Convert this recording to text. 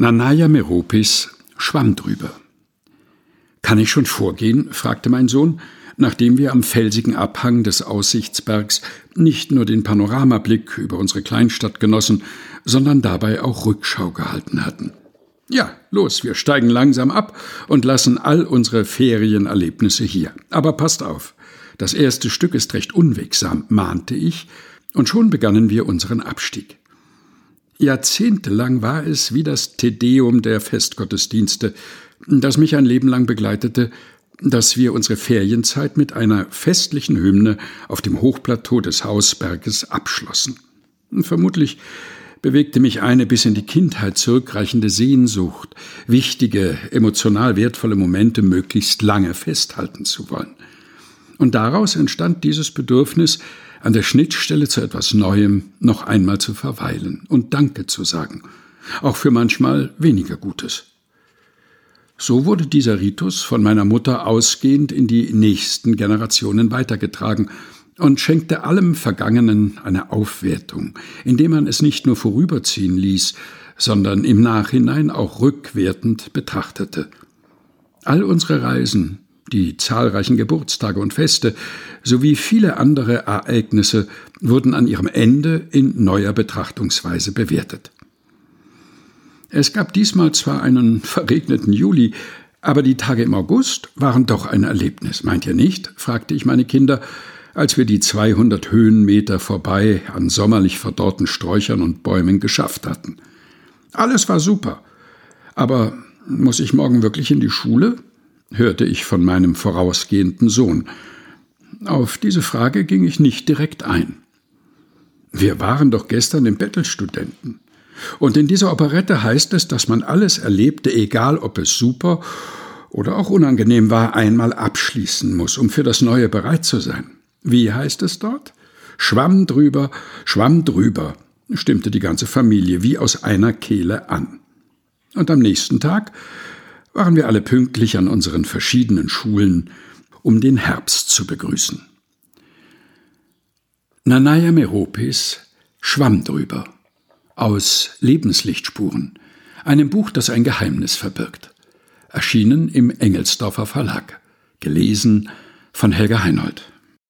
Nanaya Meropis schwamm drüber. Kann ich schon vorgehen? fragte mein Sohn, nachdem wir am felsigen Abhang des Aussichtsbergs nicht nur den Panoramablick über unsere Kleinstadt genossen, sondern dabei auch Rückschau gehalten hatten. Ja, los, wir steigen langsam ab und lassen all unsere Ferienerlebnisse hier. Aber passt auf, das erste Stück ist recht unwegsam, mahnte ich, und schon begannen wir unseren Abstieg. Jahrzehntelang war es wie das Tedeum der Festgottesdienste, das mich ein Leben lang begleitete, dass wir unsere Ferienzeit mit einer festlichen Hymne auf dem Hochplateau des Hausberges abschlossen. Vermutlich bewegte mich eine bis in die Kindheit zurückreichende Sehnsucht, wichtige, emotional wertvolle Momente möglichst lange festhalten zu wollen. Und daraus entstand dieses Bedürfnis, an der Schnittstelle zu etwas Neuem noch einmal zu verweilen und Danke zu sagen, auch für manchmal weniger Gutes. So wurde dieser Ritus von meiner Mutter ausgehend in die nächsten Generationen weitergetragen und schenkte allem Vergangenen eine Aufwertung, indem man es nicht nur vorüberziehen ließ, sondern im Nachhinein auch rückwertend betrachtete. All unsere Reisen, die zahlreichen Geburtstage und Feste sowie viele andere Ereignisse wurden an ihrem Ende in neuer Betrachtungsweise bewertet. Es gab diesmal zwar einen verregneten Juli, aber die Tage im August waren doch ein Erlebnis, meint ihr nicht? fragte ich meine Kinder, als wir die 200 Höhenmeter vorbei an sommerlich verdorrten Sträuchern und Bäumen geschafft hatten. Alles war super. Aber muss ich morgen wirklich in die Schule? Hörte ich von meinem vorausgehenden Sohn. Auf diese Frage ging ich nicht direkt ein. Wir waren doch gestern im Bettelstudenten. Und in dieser Operette heißt es, dass man alles Erlebte, egal ob es super oder auch unangenehm war, einmal abschließen muss, um für das Neue bereit zu sein. Wie heißt es dort? Schwamm drüber, schwamm drüber, stimmte die ganze Familie wie aus einer Kehle an. Und am nächsten Tag waren wir alle pünktlich an unseren verschiedenen Schulen, um den Herbst zu begrüßen. Nanaya Meropis Schwamm drüber aus Lebenslichtspuren, einem Buch, das ein Geheimnis verbirgt. Erschienen im Engelsdorfer Verlag. Gelesen von Helga Heinold.